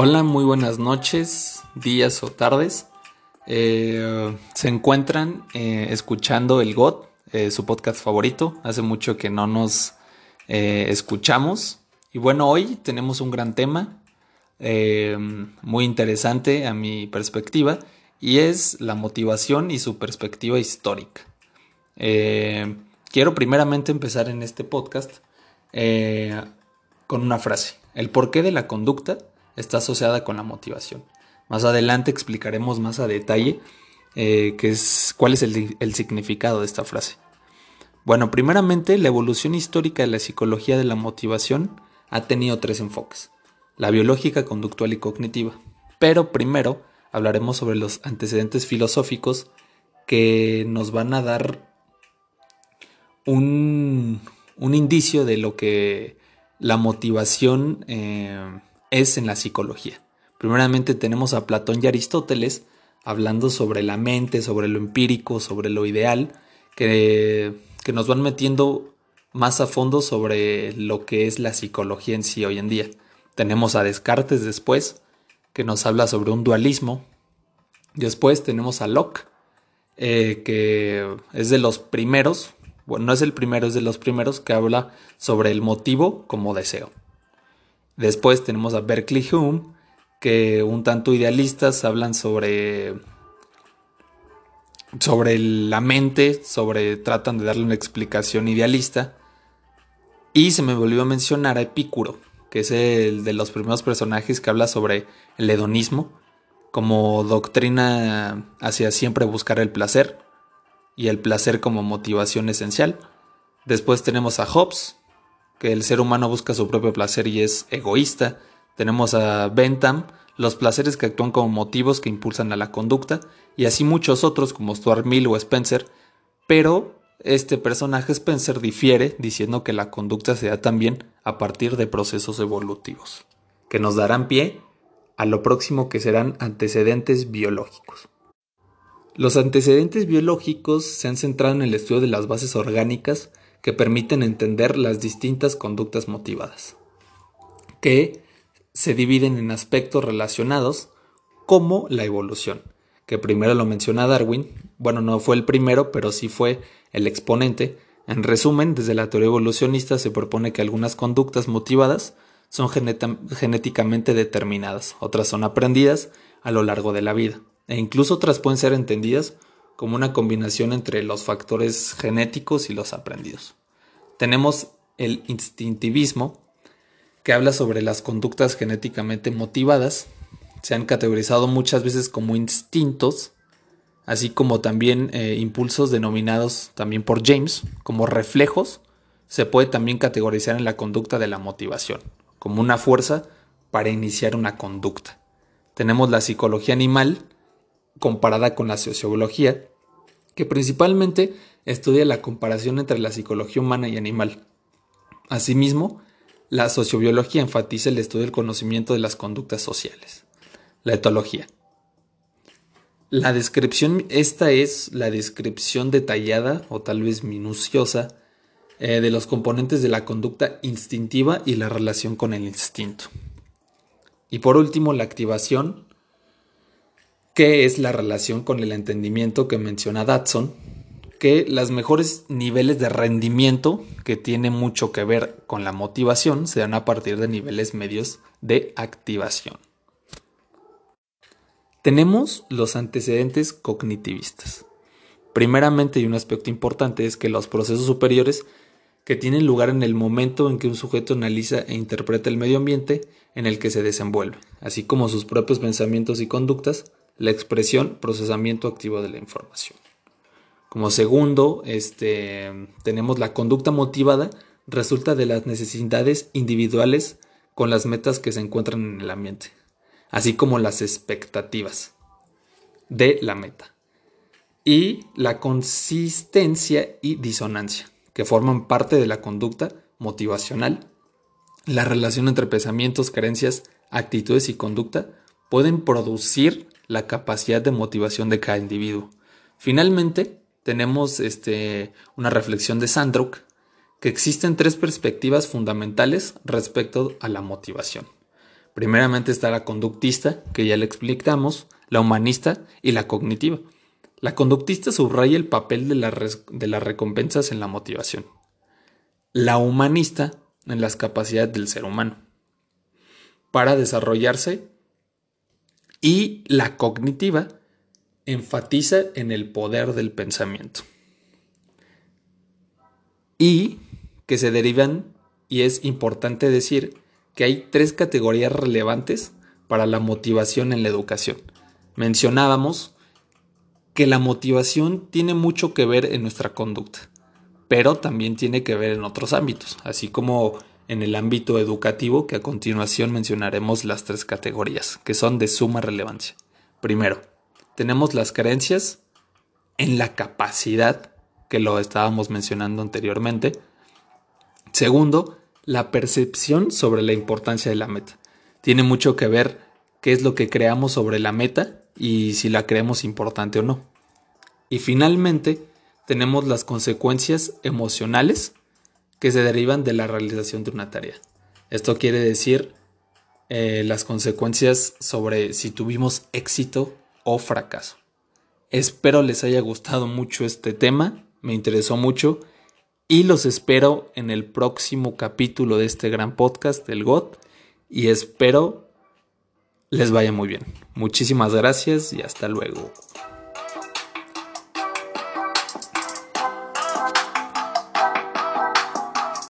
Hola, muy buenas noches, días o tardes. Eh, se encuentran eh, escuchando el GOT, eh, su podcast favorito. Hace mucho que no nos escuchamos. Y bueno, hoy tenemos un gran tema, muy interesante a mi perspectiva, y es la motivación y su perspectiva histórica. quiero primeramente empezar en este podcast con una frase. El porqué de la conducta está asociada con la motivación. Más adelante explicaremos más a detalle eh, es, cuál es el significado de esta frase. Bueno, primeramente, la evolución histórica de la psicología de la motivación ha tenido tres enfoques, la biológica, conductual y cognitiva. Pero primero hablaremos sobre los antecedentes filosóficos que nos van a dar un, un indicio de lo que la motivación eh, es en la psicología. Primeramente tenemos a Platón y Aristóteles hablando sobre la mente, sobre lo empírico, sobre lo ideal, que, que nos van metiendo más a fondo sobre lo que es la psicología en sí hoy en día. Tenemos a Descartes después, que nos habla sobre un dualismo. Después tenemos a Locke, eh, que es de los primeros, bueno, no es el primero, es de los primeros que habla sobre el motivo como deseo. Después tenemos a Berkeley Hume, que un tanto idealistas hablan sobre sobre la mente, sobre tratan de darle una explicación idealista. Y se me volvió a mencionar a Epicuro, que es el de los primeros personajes que habla sobre el hedonismo como doctrina hacia siempre buscar el placer y el placer como motivación esencial. Después tenemos a Hobbes, que el ser humano busca su propio placer y es egoísta. Tenemos a Bentham, los placeres que actúan como motivos que impulsan a la conducta, y así muchos otros como Stuart Mill o Spencer, pero este personaje Spencer difiere diciendo que la conducta se da también a partir de procesos evolutivos, que nos darán pie a lo próximo que serán antecedentes biológicos. Los antecedentes biológicos se han centrado en el estudio de las bases orgánicas que permiten entender las distintas conductas motivadas, que se dividen en aspectos relacionados como la evolución, que primero lo menciona Darwin, bueno, no fue el primero, pero sí fue el exponente. En resumen, desde la teoría evolucionista se propone que algunas conductas motivadas son genéticamente determinadas, otras son aprendidas a lo largo de la vida, e incluso otras pueden ser entendidas como una combinación entre los factores genéticos y los aprendidos. Tenemos el instintivismo, que habla sobre las conductas genéticamente motivadas. Se han categorizado muchas veces como instintos, así como también eh, impulsos denominados también por James como reflejos. Se puede también categorizar en la conducta de la motivación, como una fuerza para iniciar una conducta. Tenemos la psicología animal, comparada con la sociología, que principalmente estudia la comparación entre la psicología humana y animal. Asimismo, la sociobiología enfatiza el estudio del conocimiento de las conductas sociales. La etología. La descripción, esta es la descripción detallada o tal vez minuciosa eh, de los componentes de la conducta instintiva y la relación con el instinto. Y por último, la activación ¿Qué es la relación con el entendimiento que menciona Datson, que los mejores niveles de rendimiento que tiene mucho que ver con la motivación se dan a partir de niveles medios de activación. Tenemos los antecedentes cognitivistas. Primeramente, y un aspecto importante es que los procesos superiores que tienen lugar en el momento en que un sujeto analiza e interpreta el medio ambiente en el que se desenvuelve, así como sus propios pensamientos y conductas, la expresión procesamiento activo de la información. Como segundo, este, tenemos la conducta motivada, resulta de las necesidades individuales con las metas que se encuentran en el ambiente, así como las expectativas de la meta. Y la consistencia y disonancia, que forman parte de la conducta motivacional. La relación entre pensamientos, creencias, actitudes y conducta pueden producir la capacidad de motivación de cada individuo. Finalmente, tenemos este, una reflexión de Sandrock que existen tres perspectivas fundamentales respecto a la motivación. Primeramente está la conductista, que ya le explicamos, la humanista y la cognitiva. La conductista subraya el papel de, de las recompensas en la motivación. La humanista en las capacidades del ser humano para desarrollarse y la cognitiva enfatiza en el poder del pensamiento y que se derivan y es importante decir que hay tres categorías relevantes para la motivación en la educación. Mencionábamos que la motivación tiene mucho que ver en nuestra conducta, pero también tiene que ver en otros ámbitos, así como en el ámbito educativo, que a continuación mencionaremos las tres categorías, que son de suma relevancia. Primero, tenemos las creencias en la capacidad, que lo estábamos mencionando anteriormente. Segundo, la percepción sobre la importancia de la meta. Tiene mucho que ver qué es lo que creamos sobre la meta y si la creemos importante o no. Y finalmente, tenemos las consecuencias emocionales que se derivan de la realización de una tarea. Esto quiere decir eh, las consecuencias sobre si tuvimos éxito o fracaso. Espero les haya gustado mucho este tema, me interesó mucho y los espero en el próximo capítulo de este gran podcast del GOT y espero les vaya muy bien. Muchísimas gracias y hasta luego.